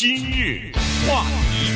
今日话题，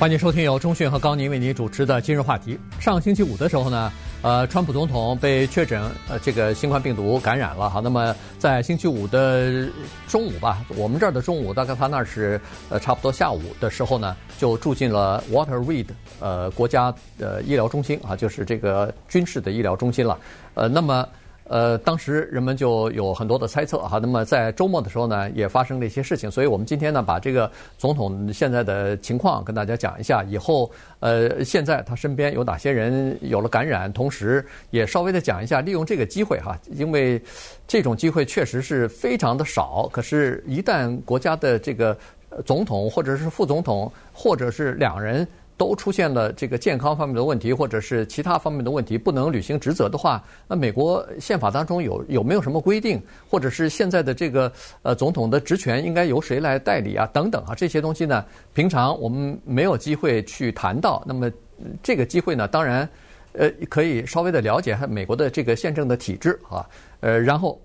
欢迎收听由中讯和高宁为您主持的今日话题。上星期五的时候呢，呃，川普总统被确诊呃这个新冠病毒感染了。哈，那么在星期五的中午吧，我们这儿的中午，大概他那是呃差不多下午的时候呢，就住进了 Water Reed 呃国家的医疗中心啊，就是这个军事的医疗中心了。呃，那么。呃，当时人们就有很多的猜测哈。那么在周末的时候呢，也发生了一些事情，所以我们今天呢，把这个总统现在的情况跟大家讲一下。以后，呃，现在他身边有哪些人有了感染，同时也稍微的讲一下，利用这个机会哈，因为这种机会确实是非常的少。可是，一旦国家的这个总统或者是副总统，或者是两人。都出现了这个健康方面的问题，或者是其他方面的问题，不能履行职责的话，那美国宪法当中有有没有什么规定，或者是现在的这个呃总统的职权应该由谁来代理啊？等等啊，这些东西呢，平常我们没有机会去谈到。那么这个机会呢，当然呃可以稍微的了解下美国的这个宪政的体制啊，呃，然后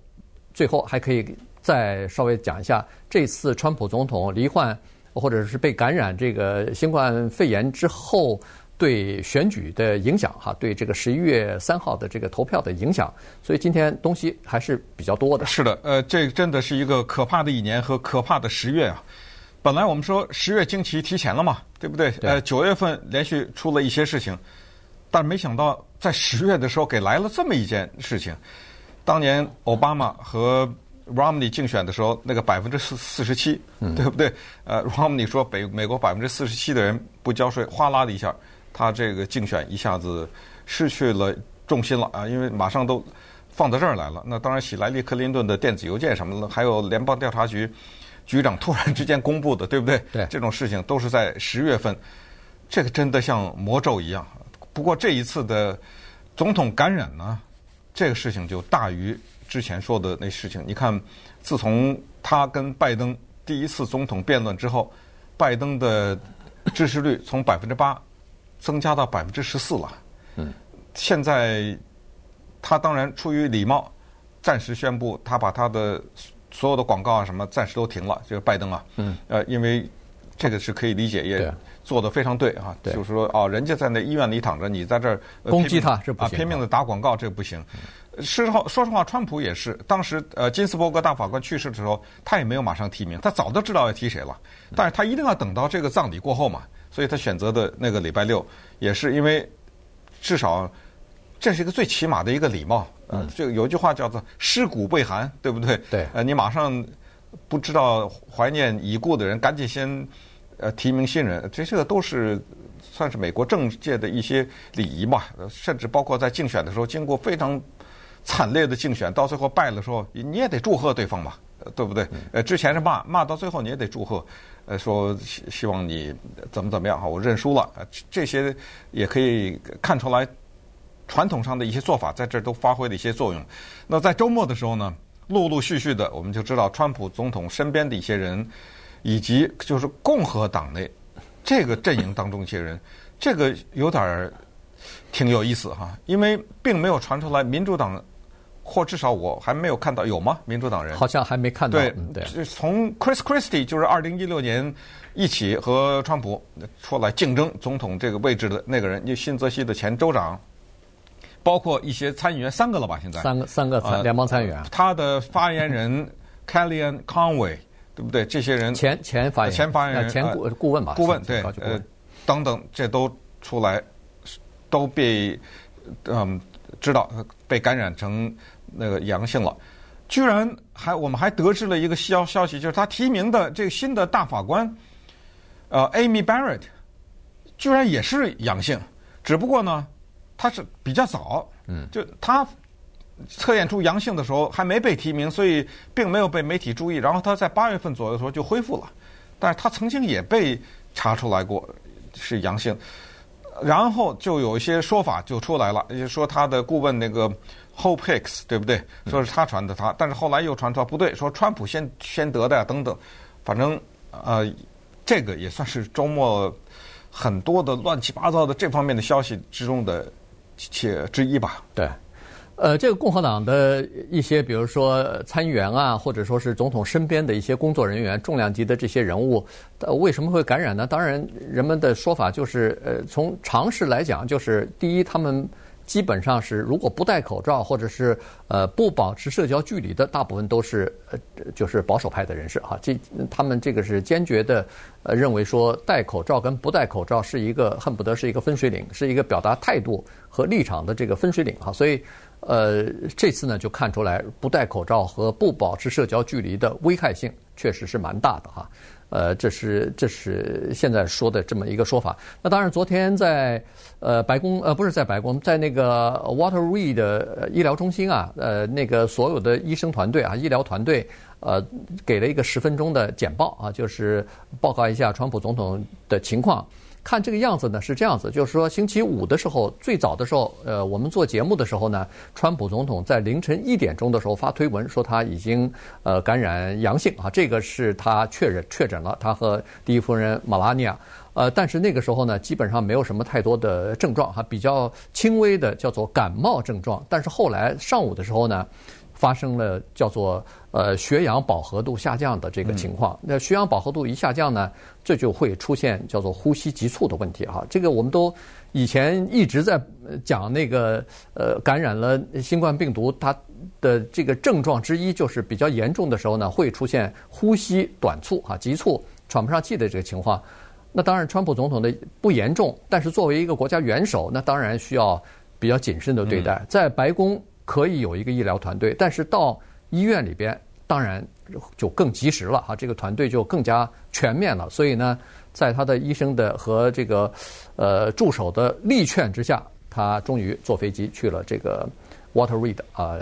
最后还可以再稍微讲一下这次川普总统罹患。或者是被感染这个新冠肺炎之后对选举的影响哈，对这个十一月三号的这个投票的影响，所以今天东西还是比较多的。是的，呃，这真的是一个可怕的一年和可怕的十月啊！本来我们说十月惊奇提前了嘛，对不对？对。呃，九月份连续出了一些事情，但没想到在十月的时候给来了这么一件事情。当年奥巴马和 Romney 竞选的时候，那个百分之四四十七，对不对？呃，Romney 说北美国百分之四十七的人不交税，哗啦的一下，他这个竞选一下子失去了重心了啊！因为马上都放到这儿来了。那当然，喜来利·克林顿的电子邮件什么的，还有联邦调查局局长突然之间公布的，对不对？对，这种事情都是在十月份，这个真的像魔咒一样。不过这一次的总统感染呢，这个事情就大于。之前说的那事情，你看，自从他跟拜登第一次总统辩论之后，拜登的支持率从百分之八增加到百分之十四了。嗯，现在他当然出于礼貌，暂时宣布他把他的所有的广告啊什么暂时都停了。这个拜登啊，嗯，呃，因为这个是可以理解，也做的非常对啊。对，就是说哦，人家在那医院里躺着，你在这儿攻击他，这不行啊，拼命的打广告，这不行。事后说实话，川普也是当时呃金斯伯格大法官去世的时候，他也没有马上提名，他早都知道要提谁了，但是他一定要等到这个葬礼过后嘛，所以他选择的那个礼拜六，也是因为至少这是一个最起码的一个礼貌。嗯，这个有一句话叫做“尸骨未寒”，对不对？对。呃，你马上不知道怀念已故的人，赶紧先呃提名新人，这些个都是算是美国政界的一些礼仪吧，甚至包括在竞选的时候，经过非常。惨烈的竞选，到最后败了，时候你也得祝贺对方嘛，对不对？呃，之前是骂骂，到最后你也得祝贺，呃，说希希望你怎么怎么样哈，我认输了。这些也可以看出来，传统上的一些做法在这都发挥了一些作用。那在周末的时候呢，陆陆续续的，我们就知道川普总统身边的一些人，以及就是共和党内这个阵营当中一些人，这个有点儿挺有意思哈，因为并没有传出来民主党。或至少我还没有看到有吗？民主党人好像还没看到。对，对，从 Chris Christie 就是二零一六年一起和川普出来竞争总统这个位置的那个人，就新泽西的前州长，包括一些参议员，三个了吧？现在三个三个参联邦参议员，呃，他的发言人 Kellyanne Conway，对不对？这些人前前发言前发言人前顾顾问吧？顾问对呃等等，这都出来都被嗯知道被感染成。那个阳性了，居然还我们还得知了一个消消息，就是他提名的这个新的大法官，呃，Amy Barrett，居然也是阳性，只不过呢，他是比较早，嗯，就他测验出阳性的时候还没被提名，所以并没有被媒体注意。然后他在八月份左右的时候就恢复了，但是他曾经也被查出来过是阳性，然后就有一些说法就出来了，也就说他的顾问那个。Hope Hicks 对不对？说是他传的他，但是后来又传出来不对，说川普先先得的呀等等，反正呃，这个也算是周末很多的乱七八糟的这方面的消息之中的且之一吧。对，呃，这个共和党的一些，比如说参议员啊，或者说是总统身边的一些工作人员、重量级的这些人物，呃，为什么会感染呢？当然，人们的说法就是，呃，从常识来讲，就是第一，他们。基本上是，如果不戴口罩或者是呃不保持社交距离的，大部分都是呃就是保守派的人士哈。这他们这个是坚决的呃认为说戴口罩跟不戴口罩是一个恨不得是一个分水岭，是一个表达态度和立场的这个分水岭哈。所以呃这次呢就看出来不戴口罩和不保持社交距离的危害性确实是蛮大的哈。呃，这是这是现在说的这么一个说法。那当然，昨天在呃白宫呃不是在白宫，在那个 Walter Reed 的医疗中心啊，呃那个所有的医生团队啊，医疗团队呃给了一个十分钟的简报啊，就是报告一下川普总统的情况。看这个样子呢，是这样子，就是说星期五的时候，最早的时候，呃，我们做节目的时候呢，川普总统在凌晨一点钟的时候发推文说他已经呃感染阳性啊，这个是他确认确诊了，他和第一夫人马拉尼亚，呃，但是那个时候呢，基本上没有什么太多的症状哈，比较轻微的叫做感冒症状，但是后来上午的时候呢。发生了叫做呃血氧饱和度下降的这个情况。那血氧饱和度一下降呢，这就会出现叫做呼吸急促的问题哈。这个我们都以前一直在讲那个呃感染了新冠病毒，它的这个症状之一就是比较严重的时候呢，会出现呼吸短促啊、急促、喘不上气的这个情况。那当然，川普总统的不严重，但是作为一个国家元首，那当然需要比较谨慎的对待，在白宫。可以有一个医疗团队，但是到医院里边，当然就更及时了哈，这个团队就更加全面了。所以呢，在他的医生的和这个呃助手的力劝之下，他终于坐飞机去了这个 Water Reed 啊、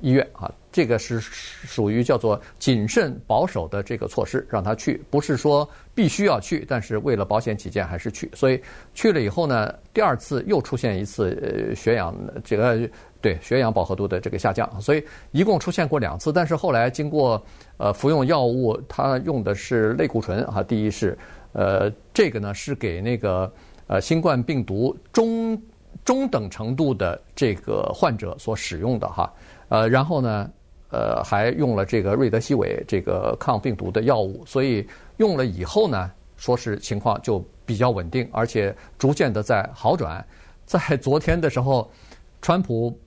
医院啊。这个是属于叫做谨慎保守的这个措施，让他去，不是说必须要去，但是为了保险起见还是去。所以去了以后呢，第二次又出现一次呃血氧这个。对血氧饱和度的这个下降，所以一共出现过两次。但是后来经过呃服用药物，他用的是类固醇啊。第一是呃这个呢是给那个呃新冠病毒中中等程度的这个患者所使用的哈。呃然后呢呃还用了这个瑞德西韦这个抗病毒的药物，所以用了以后呢，说是情况就比较稳定，而且逐渐的在好转。在昨天的时候，川普。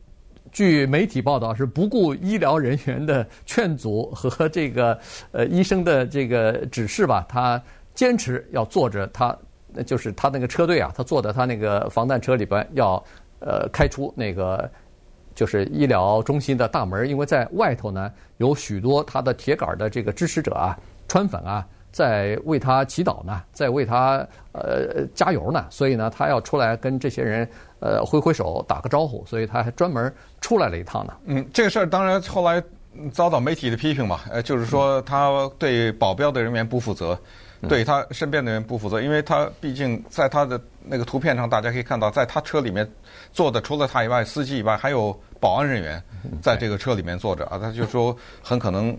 据媒体报道，是不顾医疗人员的劝阻和 这个呃医生的这个指示吧，他坚持要坐着他，就是他那个车队啊，他坐在他那个防弹车里边，要呃开出那个就是医疗中心的大门，因为在外头呢有许多他的铁杆的这个支持者啊，川粉啊。在为他祈祷呢，在为他呃加油呢，所以呢，他要出来跟这些人呃挥挥手打个招呼，所以他还专门出来了一趟呢。嗯，这个事儿当然后来遭到媒体的批评嘛，呃，就是说他对保镖的人员不负责，嗯、对他身边的人不负责，因为他毕竟在他的那个图片上，大家可以看到，在他车里面坐的除了他以外，司机以外还有保安人员在这个车里面坐着啊，他就说很可能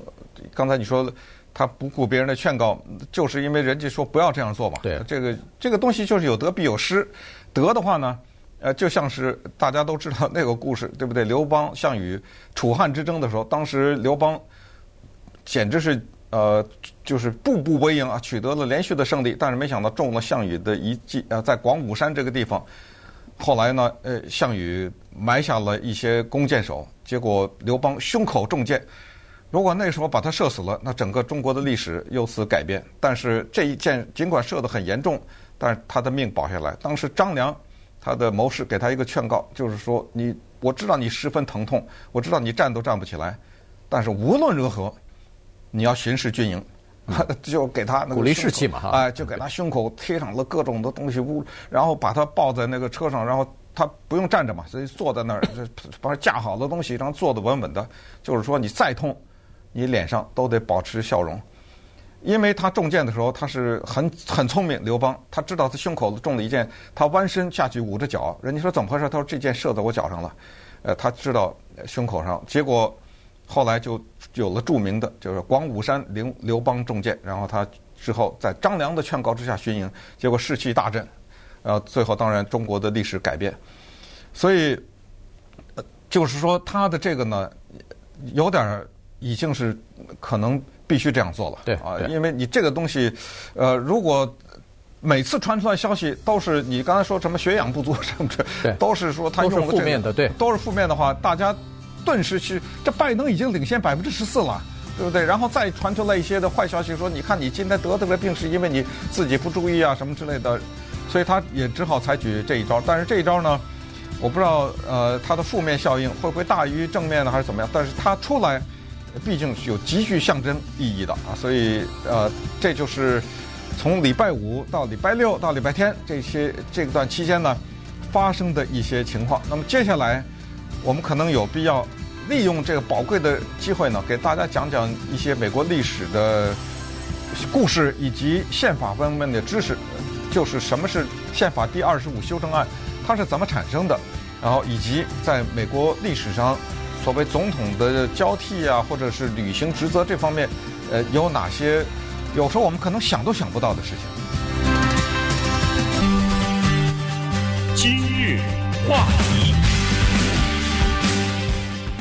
刚才你说。他不顾别人的劝告，就是因为人家说不要这样做嘛。对，这个这个东西就是有得必有失。得的话呢，呃，就像是大家都知道那个故事，对不对？刘邦、项羽楚汉之争的时候，当时刘邦简直是呃，就是步步为营啊，取得了连续的胜利。但是没想到中了项羽的一计啊，在广武山这个地方，后来呢，呃，项羽埋下了一些弓箭手，结果刘邦胸口中箭。如果那时候把他射死了，那整个中国的历史由此改变。但是这一箭尽管射得很严重，但是他的命保下来。当时张良他的谋士给他一个劝告，就是说：你我知道你十分疼痛，我知道你站都站不起来，但是无论如何，你要巡视军营，就给他鼓励士气嘛，哈，哎，就给他胸口贴上了各种的东西，然后把他抱在那个车上，然后。他不用站着嘛，所以坐在那儿，把他架好的东西，然后坐得稳稳的。就是说，你再痛，你脸上都得保持笑容，因为他中箭的时候，他是很很聪明。刘邦他知道他胸口中了一箭，他弯身下去捂着脚。人家说怎么回事？他说这箭射在我脚上了。呃，他知道胸口上，结果后来就有了著名的，就是广武山刘刘邦中箭，然后他之后在张良的劝告之下巡营，结果士气大振。然后最后当然中国的历史改变，所以就是说他的这个呢，有点已经是可能必须这样做了。对啊，对因为你这个东西，呃，如果每次传出来消息都是你刚才说什么血氧不足什么的，对都是说他用了这个都是负面的对都是负面的话，大家顿时去，这拜登已经领先百分之十四了。对不对？然后再传出来一些的坏消息，说你看你今天得这个病是因为你自己不注意啊什么之类的，所以他也只好采取这一招。但是这一招呢，我不知道呃它的负面效应会不会大于正面的还是怎么样？但是它出来，毕竟是有极具象征意义的啊，所以呃这就是从礼拜五到礼拜六到礼拜天这些这段期间呢发生的一些情况。那么接下来我们可能有必要。利用这个宝贵的机会呢，给大家讲讲一些美国历史的故事以及宪法方面的知识，就是什么是宪法第二十五修正案，它是怎么产生的，然后以及在美国历史上所谓总统的交替啊，或者是履行职责这方面，呃，有哪些有时候我们可能想都想不到的事情。今日话题。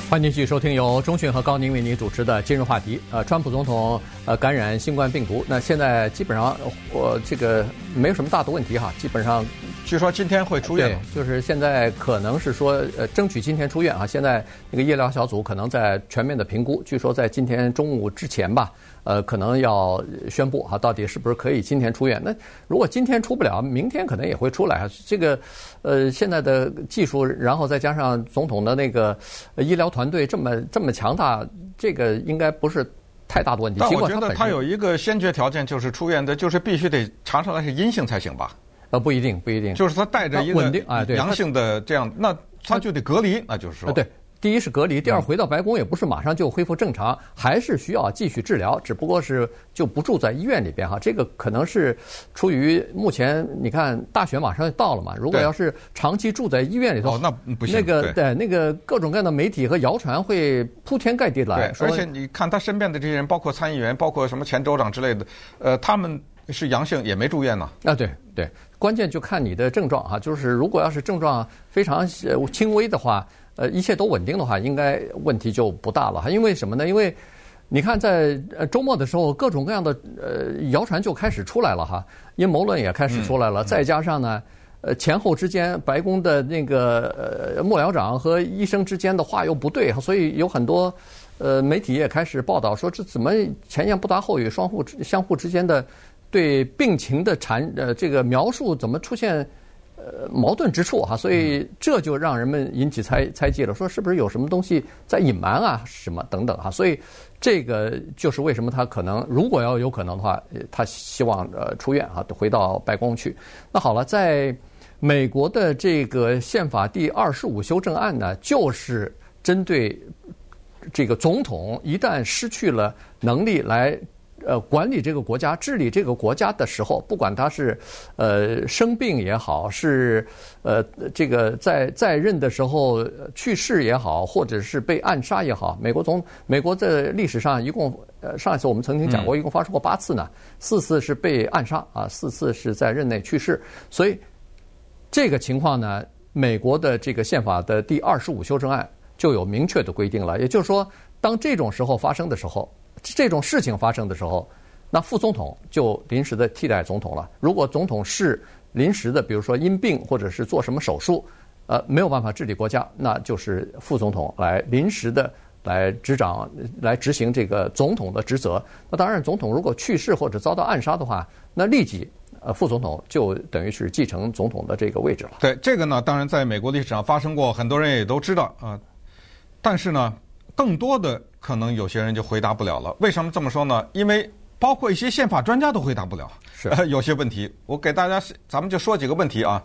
欢迎继续收听由中讯和高宁为您主持的今日话题。呃，川普总统呃感染新冠病毒，那现在基本上我这个没有什么大的问题哈，基本上据说今天会出院。就是现在可能是说呃争取今天出院啊。现在那个医疗小组可能在全面的评估，据说在今天中午之前吧。呃，可能要宣布啊，到底是不是可以今天出院？那如果今天出不了，明天可能也会出来。这个，呃，现在的技术，然后再加上总统的那个医疗团队这么这么强大，这个应该不是太大的问题。但我觉得他有一个先决条件，就是出院的，就是必须得查出来是阴性才行吧？呃，不一定，不一定。就是他带着一个稳定啊，对，阳性的这样，那他就得隔离，那就是说，对。第一是隔离，第二回到白宫也不是马上就恢复正常，还是需要继续治疗，只不过是就不住在医院里边哈。这个可能是出于目前你看大选马上就到了嘛，如果要是长期住在医院里头，哦，那不行。那个对，对那个各种各样的媒体和谣传会铺天盖地来。对，而且你看他身边的这些人，包括参议员，包括什么前州长之类的，呃，他们是阳性也没住院呢。啊，对对，关键就看你的症状哈，就是如果要是症状非常轻微的话。呃，一切都稳定的话，应该问题就不大了哈。因为什么呢？因为你看，在呃周末的时候，各种各样的呃谣传就开始出来了哈，阴谋论也开始出来了。再加上呢，呃前后之间，白宫的那个呃幕僚长和医生之间的话又不对，所以有很多呃媒体也开始报道说，这怎么前言不搭后语，双互相互之间的对病情的阐呃这个描述怎么出现？呃，矛盾之处哈，所以这就让人们引起猜猜忌了，说是不是有什么东西在隐瞒啊，什么等等哈，所以这个就是为什么他可能如果要有可能的话，他希望呃出院啊，回到白宫去。那好了，在美国的这个宪法第二十五修正案呢，就是针对这个总统一旦失去了能力来。呃，管理这个国家、治理这个国家的时候，不管他是呃生病也好，是呃这个在在任的时候去世也好，或者是被暗杀也好，美国总美国在历史上一共呃上一次我们曾经讲过，一共发生过八次呢，四次是被暗杀啊，四次是在任内去世，所以这个情况呢，美国的这个宪法的第二十五修正案就有明确的规定了，也就是说，当这种时候发生的时候。这种事情发生的时候，那副总统就临时的替代总统了。如果总统是临时的，比如说因病或者是做什么手术，呃，没有办法治理国家，那就是副总统来临时的来执掌、来执行这个总统的职责。那当然，总统如果去世或者遭到暗杀的话，那立即呃副总统就等于是继承总统的这个位置了。对这个呢，当然在美国历史上发生过，很多人也都知道啊。但是呢，更多的。可能有些人就回答不了了。为什么这么说呢？因为包括一些宪法专家都回答不了。是，有些问题，我给大家，咱们就说几个问题啊。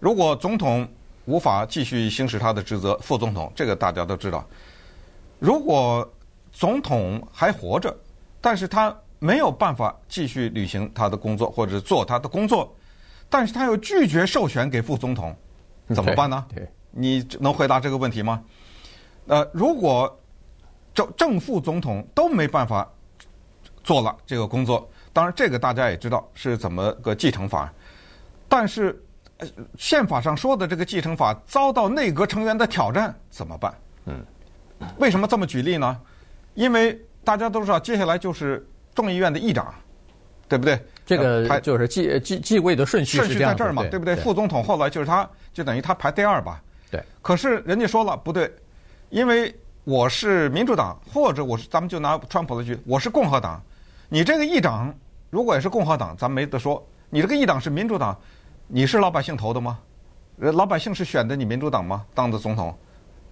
如果总统无法继续行使他的职责，副总统这个大家都知道。如果总统还活着，但是他没有办法继续履行他的工作或者做他的工作，但是他又拒绝授权给副总统，怎么办呢？对，对，你能回答这个问题吗？呃，如果正正副总统都没办法做了这个工作，当然这个大家也知道是怎么个继承法，但是呃宪法上说的这个继承法遭到内阁成员的挑战，怎么办？嗯，为什么这么举例呢？因为大家都知道，接下来就是众议院的议长，对不对？这个就是继继继位的顺序顺序在这儿嘛，对不对？副总统后来就是他，就等于他排第二吧。对。可是人家说了不对，因为我是民主党，或者我是咱们就拿川普的举，我是共和党。你这个议长如果也是共和党，咱没得说。你这个议长是民主党，你是老百姓投的吗？老百姓是选的你民主党吗？当的总统，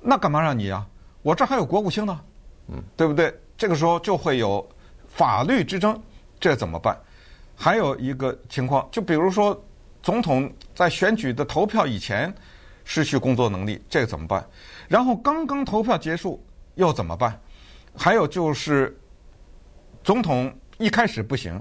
那干嘛让你呀？我这还有国务卿呢，嗯，对不对？这个时候就会有法律之争，这怎么办？还有一个情况，就比如说，总统在选举的投票以前失去工作能力，这个怎么办？然后刚刚投票结束又怎么办？还有就是，总统一开始不行，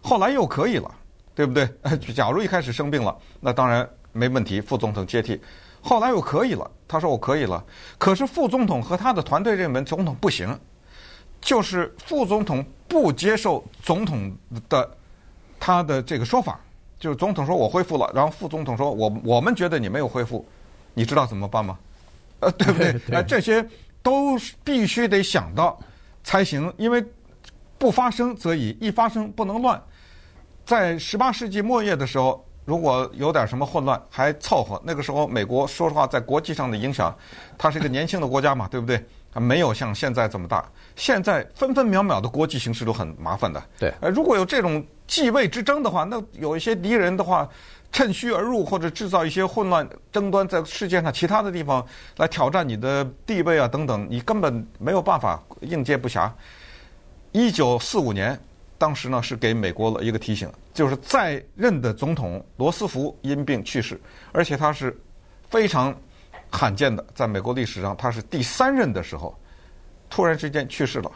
后来又可以了，对不对？假如一开始生病了，那当然没问题，副总统接替。后来又可以了，他说我可以了，可是副总统和他的团队认为总统不行，就是副总统不接受总统的。他的这个说法，就是总统说我恢复了，然后副总统说我我们觉得你没有恢复，你知道怎么办吗？呃，对不对？呃，这些都必须得想到才行，因为不发生则已，一发生不能乱。在十八世纪末叶的时候，如果有点什么混乱，还凑合。那个时候，美国说实话在国际上的影响，它是一个年轻的国家嘛，对不对？它没有像现在这么大。现在分分秒秒的国际形势都很麻烦的。对，呃，如果有这种。继位之争的话，那有一些敌人的话，趁虚而入或者制造一些混乱争端，在世界上其他的地方来挑战你的地位啊等等，你根本没有办法应接不暇。一九四五年，当时呢是给美国了一个提醒，就是在任的总统罗斯福因病去世，而且他是非常罕见的，在美国历史上他是第三任的时候，突然之间去世了。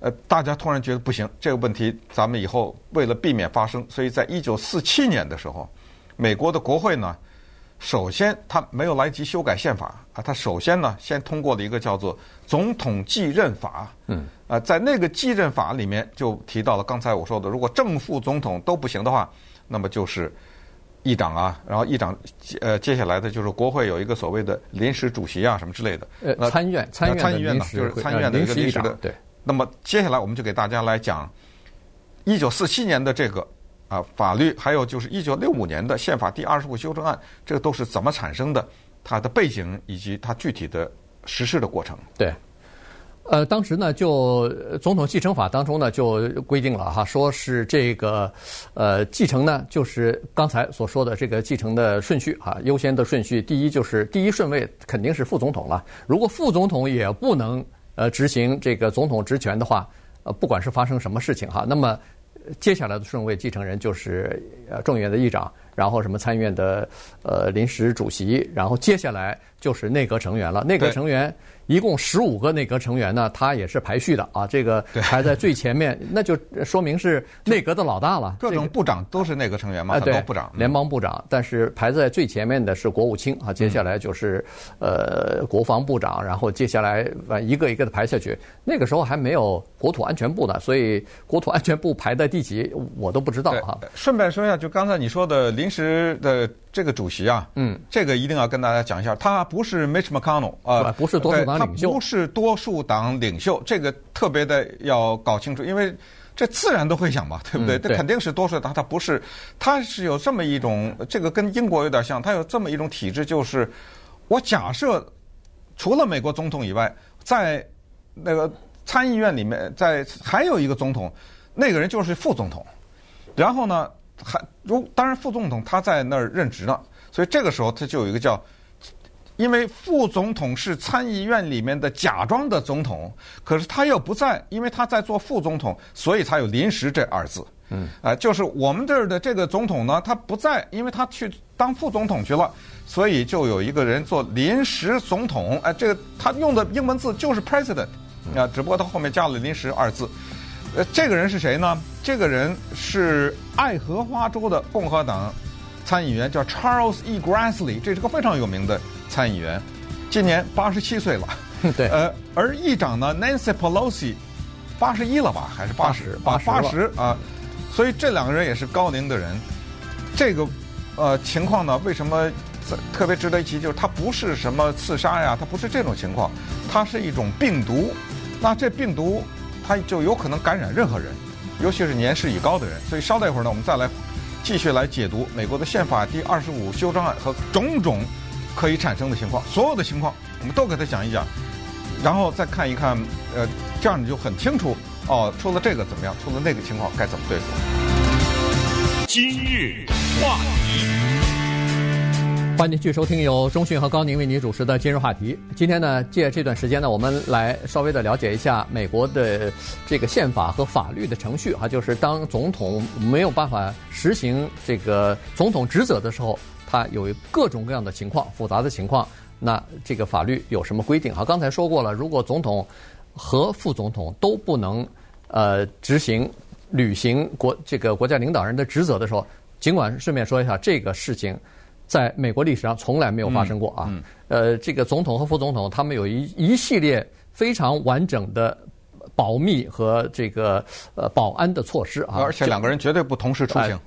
呃，大家突然觉得不行，这个问题咱们以后为了避免发生，所以在一九四七年的时候，美国的国会呢，首先他没有来及修改宪法啊，他首先呢先通过了一个叫做《总统继任法》。嗯。啊，在那个继任法里面就提到了刚才我说的，如果正副总统都不行的话，那么就是议长啊，然后议长呃接下来的就是国会有一个所谓的临时主席啊什么之类的。呃，参院参院参议院呢，就是参议院的一个临时的对。那么接下来我们就给大家来讲一九四七年的这个啊法律，还有就是一九六五年的宪法第二十五修正案，这个都是怎么产生的？它的背景以及它具体的实施的过程。对，呃，当时呢，就总统继承法当中呢就规定了哈，说是这个呃继承呢，就是刚才所说的这个继承的顺序哈，优先的顺序，第一就是第一顺位肯定是副总统了，如果副总统也不能。呃，执行这个总统职权的话，呃，不管是发生什么事情哈，那么接下来的顺位继承人就是呃众议院的议长，然后什么参议院的呃临时主席，然后接下来就是内阁成员了。内阁成员一共十五个内阁成员呢，他也是排序的啊，这个排在最前面，那就说明是内阁的老大了。各种部长都是内阁成员嘛，很多部长，联邦部长，但是排在最前面的是国务卿啊，接下来就是呃国防部长，然后接下来一个一个的排下去。那个时候还没有国土安全部呢，所以国土安全部排在第几我都不知道哈。顺便说一下，就刚才你说的临时的。这个主席啊，嗯，这个一定要跟大家讲一下，他不是 Mitch McConnell 啊，不是多数党领袖，不是多数党领袖，这个特别的要搞清楚，因为这自然都会想嘛，对不对？这肯定是多数党，他不是，他是有这么一种，这个跟英国有点像，他有这么一种体制，就是我假设除了美国总统以外，在那个参议院里面，在还有一个总统，那个人就是副总统，然后呢？还如当然，副总统他在那儿任职呢，所以这个时候他就有一个叫，因为副总统是参议院里面的假装的总统，可是他又不在，因为他在做副总统，所以才有临时这二字。嗯，啊，就是我们这儿的这个总统呢，他不在，因为他去当副总统去了，所以就有一个人做临时总统。哎，这个他用的英文字就是 president，啊，只不过他后面加了临时二字。呃，这个人是谁呢？这个人是爱荷华州的共和党参议员，叫 Charles E. Grassley，这是个非常有名的参议员，今年八十七岁了。对。呃，而议长呢，Nancy Pelosi，八十一了吧？还是八十？八八十啊！所以这两个人也是高龄的人。这个呃情况呢，为什么特别值得一提？就是他不是什么刺杀呀，他不是这种情况，它是一种病毒。那这病毒它就有可能感染任何人，尤其是年事已高的人。所以稍待一会儿呢，我们再来继续来解读美国的宪法第二十五修正案和种种可以产生的情况，所有的情况我们都给他讲一讲，然后再看一看，呃，这样你就很清楚。哦，出了这个怎么样？出了那个情况该怎么对付？今日话题，欢迎继续收听由中讯和高宁为您主持的今日话题。今天呢，借这段时间呢，我们来稍微的了解一下美国的这个宪法和法律的程序哈，就是当总统没有办法实行这个总统职责的时候，他有各种各样的情况，复杂的情况，那这个法律有什么规定？哈，刚才说过了，如果总统和副总统都不能，呃，执行、履行国这个国家领导人的职责的时候，尽管顺便说一下，这个事情在美国历史上从来没有发生过啊。嗯嗯、呃，这个总统和副总统他们有一一系列非常完整的保密和这个呃保安的措施啊。而且两个人绝对不同时出行。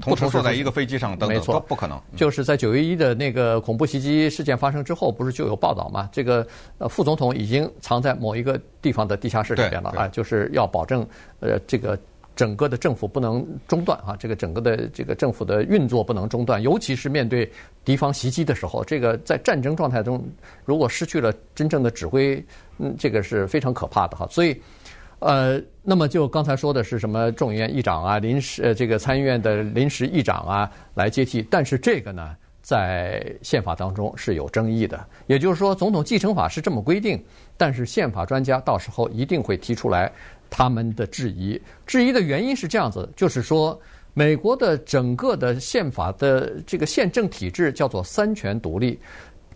同时坐在一个飞机上等等，没错，都不可能。就是在九月一的那个恐怖袭击事件发生之后，不是就有报道吗？这个呃副总统已经藏在某一个地方的地下室里边了啊，就是要保证呃这个整个的政府不能中断啊，这个整个的这个政府的运作不能中断，尤其是面对敌方袭击的时候，这个在战争状态中如果失去了真正的指挥，嗯，这个是非常可怕的哈，所以。呃，那么就刚才说的是什么众议院议长啊，临时呃这个参议院的临时议长啊来接替，但是这个呢，在宪法当中是有争议的。也就是说，总统继承法是这么规定，但是宪法专家到时候一定会提出来他们的质疑。质疑的原因是这样子，就是说，美国的整个的宪法的这个宪政体制叫做三权独立，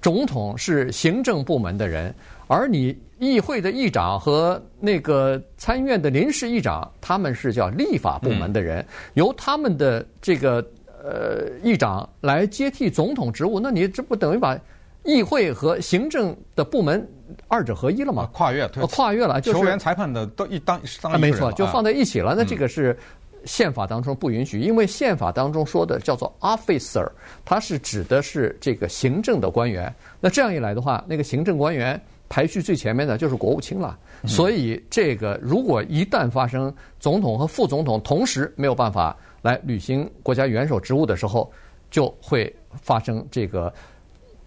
总统是行政部门的人，而你。议会的议长和那个参议院的临时议长，他们是叫立法部门的人，由他们的这个呃议长来接替总统职务，那你这不等于把议会和行政的部门二者合一了吗？跨越，跨越了，就是球员、裁判的都一当当没错，就放在一起了。那这个是宪法当中不允许，因为宪法当中说的叫做 officer，它是指的是这个行政的官员。那这样一来的话，那个行政官员。排序最前面的就是国务卿了，所以这个如果一旦发生总统和副总统同时没有办法来履行国家元首职务的时候，就会发生这个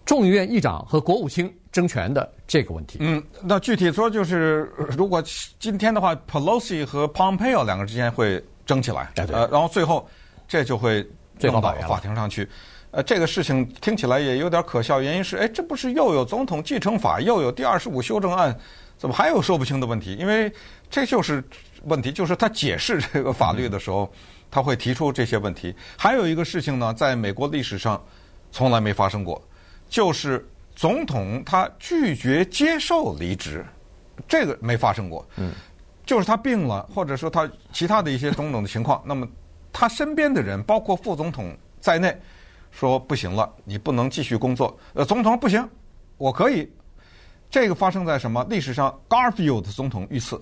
众议院议长和国务卿争权的这个问题。嗯，那具体说就是，如果今天的话，Pelosi 和 Pompeo 两个之间会争起来，呃，然后最后这就会弄到法庭上去。呃，这个事情听起来也有点可笑，原因是，哎，这不是又有总统继承法，又有第二十五修正案，怎么还有说不清的问题？因为这就是问题，就是他解释这个法律的时候，他会提出这些问题。还有一个事情呢，在美国历史上从来没发生过，就是总统他拒绝接受离职，这个没发生过。嗯，就是他病了，或者说他其他的一些种种的情况，那么他身边的人，包括副总统在内。说不行了，你不能继续工作。呃，总统不行，我可以。这个发生在什么历史上？Garfield 总统遇刺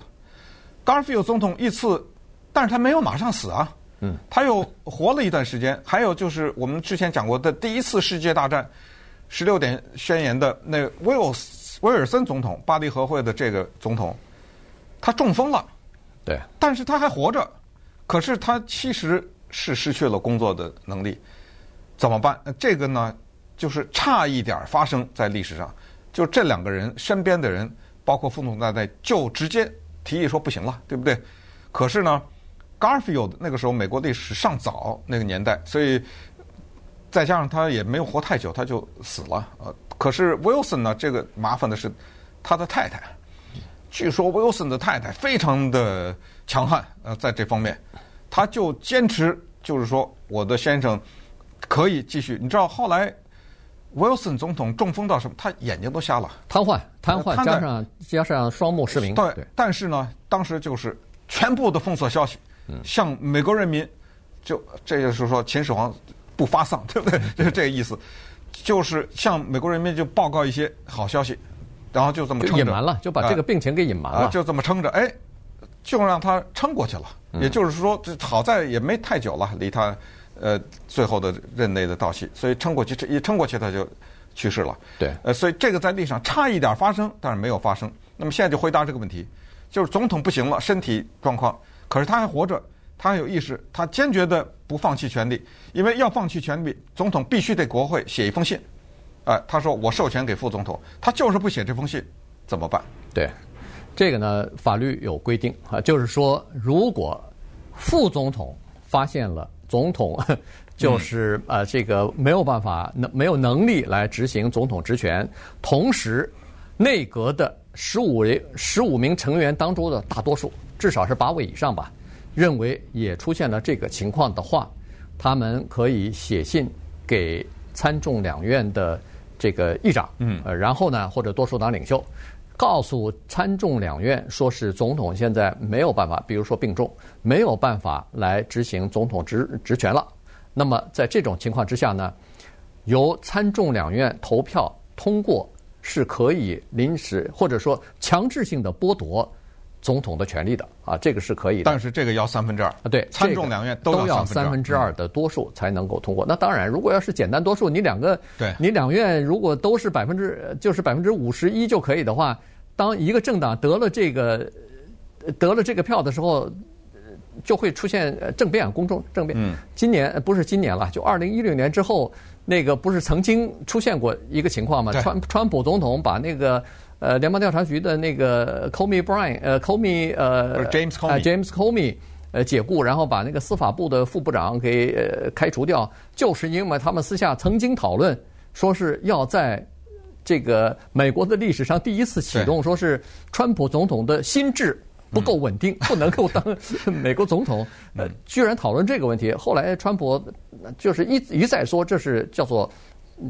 ，Garfield 总统遇刺，但是他没有马上死啊，嗯，他又活了一段时间。还有就是我们之前讲过的第一次世界大战十六点宣言的那威尔威尔森总统，巴黎和会的这个总统，他中风了，对，但是他还活着，可是他其实是失去了工作的能力。怎么办？这个呢，就是差一点发生在历史上，就这两个人身边的人，包括副总统在内，就直接提议说不行了，对不对？可是呢，Garfield 那个时候美国历史尚早那个年代，所以再加上他也没有活太久，他就死了。呃，可是 Wilson 呢，这个麻烦的是他的太太，据说 Wilson 的太太非常的强悍，呃，在这方面，他就坚持就是说我的先生。可以继续，你知道后来，Wilson 总统中风到什么？他眼睛都瞎了，瘫痪，瘫痪，加上加上双目失明。对，但是呢，当时就是全部的封锁消息，向美国人民，就这就是说秦始皇不发丧，对不对？就是这个意思，就是向美国人民就报告一些好消息，然后就这么撑着，隐瞒了，就把这个病情给隐瞒了，就这么撑着，哎，就让他撑过去了。也就是说，这好在也没太久了，离他。呃最后的任内的到期，所以撑过去，这一撑过去他就去世了。对，呃，所以这个在历史上差一点发生，但是没有发生。那么现在就回答这个问题，就是总统不行了，身体状况，可是他还活着，他还有意识，他坚决的不放弃权利，因为要放弃权利，总统必须对国会写一封信，啊、他说我授权给副总统，他就是不写这封信，怎么办？对，这个呢，法律有规定啊，就是说，如果副总统发现了总统 就是呃这个没有办法能没有能力来执行总统职权，同时内阁的十五位十五名成员当中的大多数，至少是八位以上吧，认为也出现了这个情况的话，他们可以写信给参众两院的这个议长，嗯，呃，然后呢，或者多数党领袖，告诉参众两院，说是总统现在没有办法，比如说病重，没有办法来执行总统职职权了。那么在这种情况之下呢，由参众两院投票通过。是可以临时或者说强制性的剥夺总统的权利的啊，这个是可以的。但是这个要三分之二啊，对，参众两院都要三分之二的多数才能够通过。那当然，如果要是简单多数，你两个，对，你两院如果都是百分之就是百分之五十一就可以的话，当一个政党得了这个得了这个票的时候，就会出现政变，公众政变。嗯，今年不是今年了，就二零一六年之后。那个不是曾经出现过一个情况吗？川川普总统把那个呃联邦调查局的那个 Comey Brian 呃 Comey 呃 James Comey James Comey 呃解雇，然后把那个司法部的副部长给呃开除掉，就是因为他们私下曾经讨论，说是要在这个美国的历史上第一次启动，说是川普总统的心智。不够稳定，不能够当 美国总统。呃，居然讨论这个问题。后来川普就是一一再说，这是叫做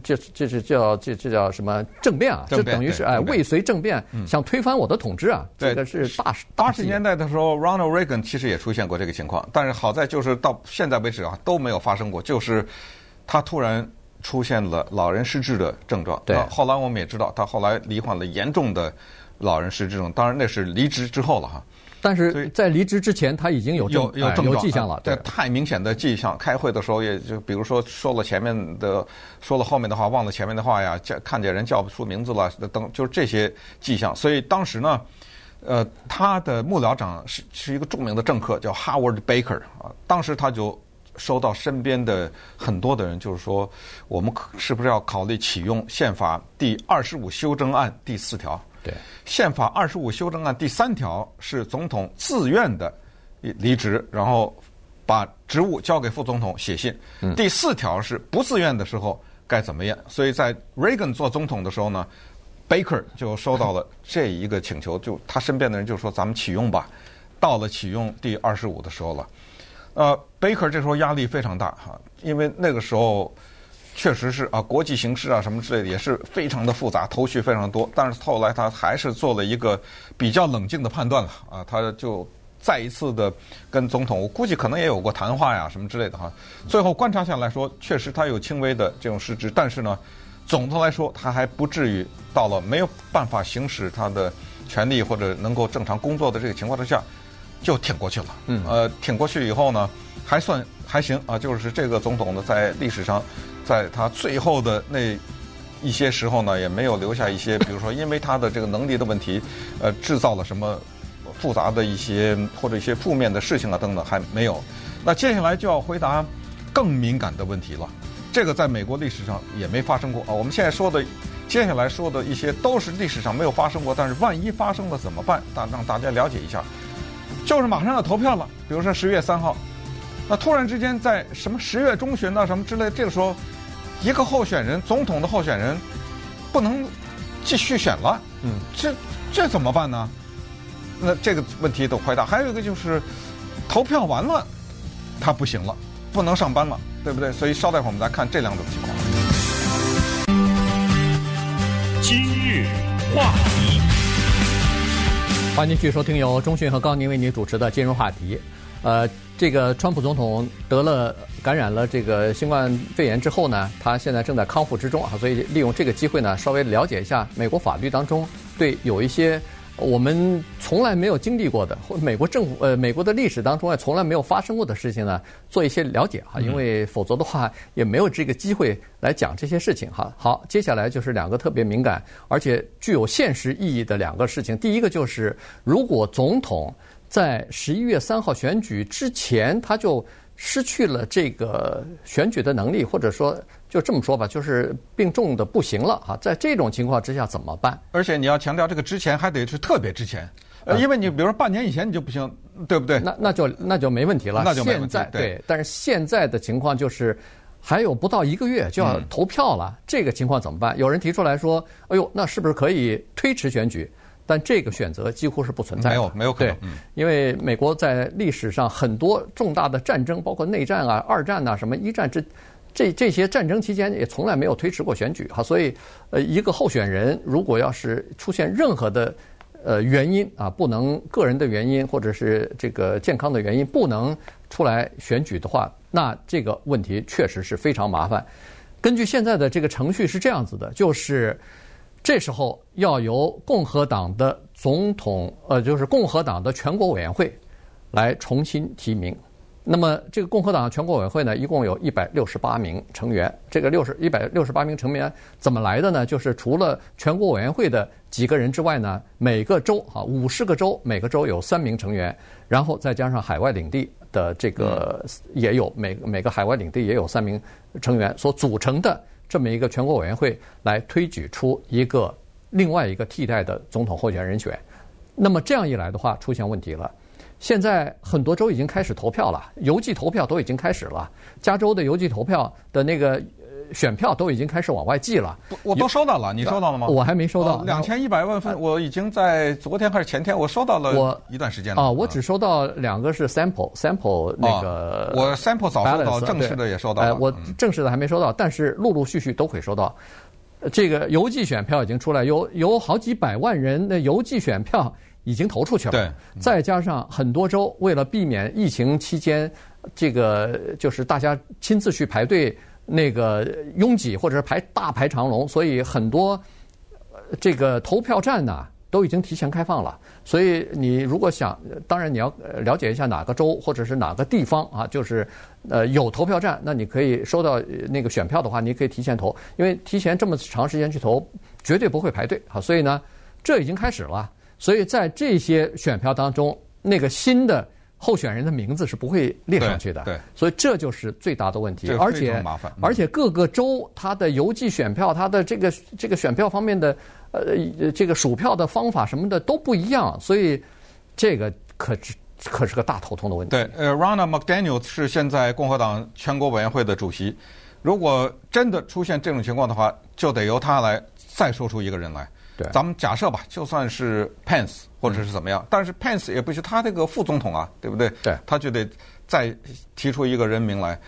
这这是叫这这叫什么政变啊？这等于是哎未遂政变，想推翻我的统治啊！这个是大八十年代的时候，Ronald Reagan 其实也出现过这个情况，但是好在就是到现在为止啊都没有发生过，就是他突然出现了老人失智的症状。对，后来我们也知道，他后来罹患了严重的。老人失智症，当然那是离职之后了哈。但是在离职之前，他已经有有有症状、有迹象了。对，太明显的迹象。开会的时候，也就比如说说了前面的，说了后面的话，忘了前面的话呀，叫看见人叫不出名字了等，就是这些迹象。所以当时呢，呃，他的幕僚长是是一个著名的政客，叫 Howard Baker 啊。当时他就收到身边的很多的人，就是说，我们是不是要考虑启用宪法第二十五修正案第四条？对，宪法二十五修正案第三条是总统自愿的离职，然后把职务交给副总统写信。第四条是不自愿的时候该怎么样？所以在 Reagan 做总统的时候呢，Baker 就收到了这一个请求，就他身边的人就说：“咱们启用吧。”到了启用第二十五的时候了，呃，Baker 这时候压力非常大哈，因为那个时候。确实是啊，国际形势啊什么之类的也是非常的复杂，头绪非常多。但是后来他还是做了一个比较冷静的判断了啊，他就再一次的跟总统，我估计可能也有过谈话呀什么之类的哈。最后观察下来说，确实他有轻微的这种失职，但是呢，总的来说他还不至于到了没有办法行使他的权利或者能够正常工作的这个情况之下，就挺过去了。嗯，呃，挺过去以后呢，还算还行啊，就是这个总统呢在历史上。在他最后的那一些时候呢，也没有留下一些，比如说因为他的这个能力的问题，呃，制造了什么复杂的一些或者一些负面的事情啊等等，还没有。那接下来就要回答更敏感的问题了。这个在美国历史上也没发生过啊。我们现在说的，接下来说的一些都是历史上没有发生过，但是万一发生了怎么办？大让大家了解一下，就是马上要投票了，比如说十月三号，那突然之间在什么十月中旬呢什么之类，这个时候。一个候选人，总统的候选人，不能继续选了。嗯，这这怎么办呢？那这个问题都回答。还有一个就是，投票完了，他不行了，不能上班了，对不对？所以稍待会儿我们来看这两种情况。今日话题，欢迎继续收听由中讯和高宁为您主持的《今日话题》。呃，这个川普总统得了感染了这个新冠肺炎之后呢，他现在正在康复之中啊，所以利用这个机会呢，稍微了解一下美国法律当中对有一些我们从来没有经历过的，或美国政府呃美国的历史当中啊从来没有发生过的事情呢，做一些了解哈，因为否则的话也没有这个机会来讲这些事情哈。好，接下来就是两个特别敏感而且具有现实意义的两个事情。第一个就是，如果总统在十一月三号选举之前他就失去了这个选举的能力，或者说。就这么说吧，就是病重的不行了啊！在这种情况之下怎么办？而且你要强调，这个之前还得是特别之前，呃，因为你比如说半年以前你就不行，对不对？那那就那就没问题了。那就没问题。现在对，对，但是现在的情况就是还有不到一个月就要投票了，嗯，这个情况怎么办？有人提出来说：“哎呦，那是不是可以推迟选举？”但这个选择几乎是不存在的。没有，没有可能。对，因为美国在历史上很多重大的战争，包括内战啊、二战呐、什么一战之。这这些战争期间也从来没有推迟过选举哈，所以呃，一个候选人如果要是出现任何的呃原因啊，不能个人的原因或者是这个健康的原因不能出来选举的话，那这个问题确实是非常麻烦。根据现在的这个程序是这样子的，就是这时候要由共和党的总统呃，就是共和党的全国委员会来重新提名。那么，这个共和党全国委员会呢，一共有一百六十八名成员。这个六十一百六十八名成员怎么来的呢？就是除了全国委员会的几个人之外呢，每个州啊，五十个州，每个州有三名成员，然后再加上海外领地的这个也有每每个海外领地也有三名成员所组成的这么一个全国委员会，来推举出一个另外一个替代的总统候选人选。那么这样一来的话，出现问题了。现在很多州已经开始投票了，邮寄投票都已经开始了。加州的邮寄投票的那个选票都已经开始往外寄了。我都收到了，你收到了吗？我还没收到。两千一百万份，我已经在昨天还是前天，我收到了。我一段时间了。啊，我只收到两个是 sample，sample 那个。我 sample 早收到，正式的也收到了。我正式的还没收到，但是陆陆续续都会收到。这个邮寄选票已经出来，有有好几百万人的邮寄选票。已经投出去了，对，再加上很多州为了避免疫情期间，这个就是大家亲自去排队那个拥挤或者是排大排长龙，所以很多这个投票站呢都已经提前开放了。所以你如果想，当然你要了解一下哪个州或者是哪个地方啊，就是呃有投票站，那你可以收到那个选票的话，你可以提前投，因为提前这么长时间去投，绝对不会排队啊。所以呢，这已经开始了。所以在这些选票当中，那个新的候选人的名字是不会列上去的。对，所以这就是最大的问题。而且而且各个州它的邮寄选票，它的这个这个选票方面的呃这个数票的方法什么的都不一样，所以这个可是可是个大头痛的问题。对，呃，Ronna McDaniel 是现在共和党全国委员会的主席。如果真的出现这种情况的话，就得由他来再说出一个人来。对，咱们假设吧，就算是 Pence 或者是怎么样，但是 Pence 也不是他这个副总统啊，对不对？对，他就得再提出一个人名来，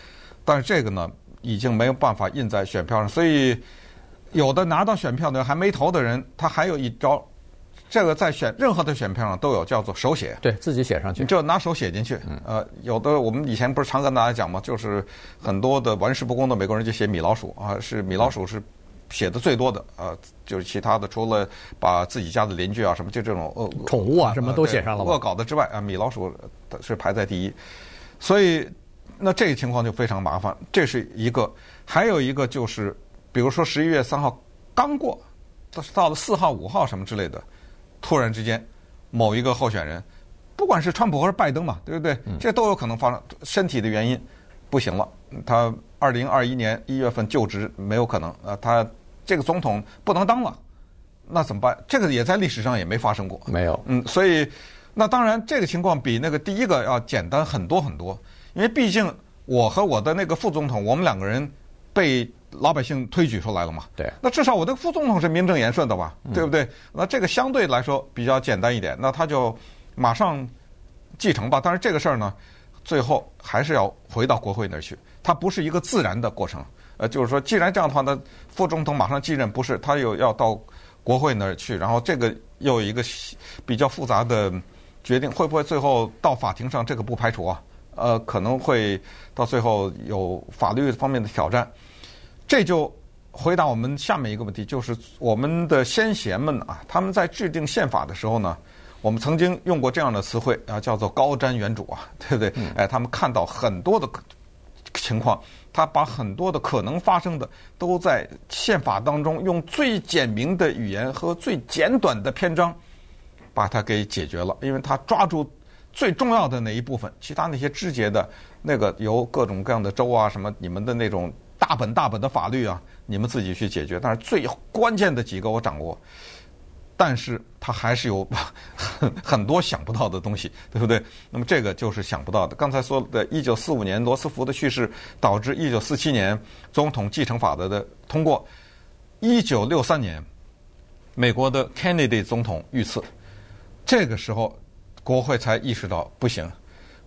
但是这个呢，已经没有办法印在选票上，所以有的拿到选票的还没投的人，他还有一招，这个在选任何的选票上都有，叫做手写，对自己写上去，你就拿手写进去。呃，有的我们以前不是常跟大家讲吗？就是很多的玩世不恭的美国人就写米老鼠啊，是米老鼠是。写的最多的，呃，就是其他的，除了把自己家的邻居啊什么，就这种恶宠物啊什么都写上了，恶搞的之外啊，米老鼠是排在第一，所以那这个情况就非常麻烦。这是一个，还有一个就是，比如说十一月三号刚过，到到了四号、五号什么之类的，突然之间某一个候选人，不管是川普还是拜登嘛，对不对？这都有可能发生，身体的原因不行了，他二零二一年一月份就职没有可能啊，他。这个总统不能当了，那怎么办？这个也在历史上也没发生过，没有。嗯，所以那当然这个情况比那个第一个要简单很多很多，因为毕竟我和我的那个副总统，我们两个人被老百姓推举出来了嘛。对。那至少我的副总统是名正言顺的吧？对不对？那这个相对来说比较简单一点，那他就马上继承吧。但是这个事儿呢，最后还是要回到国会那儿去，它不是一个自然的过程。呃，就是说，既然这样的话，那副总统马上继任不是？他又要到国会那儿去，然后这个又有一个比较复杂的决定，会不会最后到法庭上？这个不排除啊。呃，可能会到最后有法律方面的挑战，这就回答我们下面一个问题，就是我们的先贤们啊，他们在制定宪法的时候呢，我们曾经用过这样的词汇啊，叫做高瞻远瞩啊，对不对？哎，他们看到很多的情况，他把很多的可能发生的都在宪法当中用最简明的语言和最简短的篇章把它给解决了，因为他抓住最重要的那一部分，其他那些枝节的那个由各种各样的州啊什么你们的那种大本大本的法律啊。你们自己去解决，但是最关键的几个我掌握，但是他还是有 很很多想不到的东西，对不对？那么这个就是想不到的。刚才说的1945年罗斯福的去世，导致1947年总统继承法的的通过，1963年美国的 Kennedy 总统遇刺，这个时候国会才意识到不行，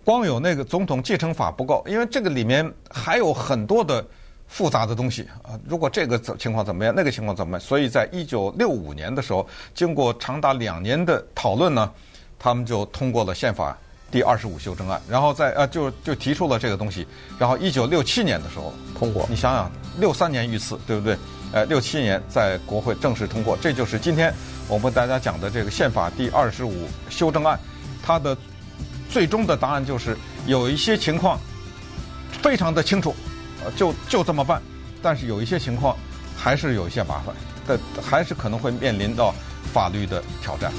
光有那个总统继承法不够，因为这个里面还有很多的。复杂的东西啊，如果这个情况怎么样，那个情况怎么样？所以在一九六五年的时候，经过长达两年的讨论呢，他们就通过了宪法第二十五修正案，然后在呃就就提出了这个东西，然后一九六七年的时候通过。你想想，六三年遇刺，对不对？呃，六七年在国会正式通过，这就是今天我们大家讲的这个宪法第二十五修正案，它的最终的答案就是有一些情况非常的清楚。就就这么办，但是有一些情况还是有一些麻烦，但还是可能会面临到法律的挑战。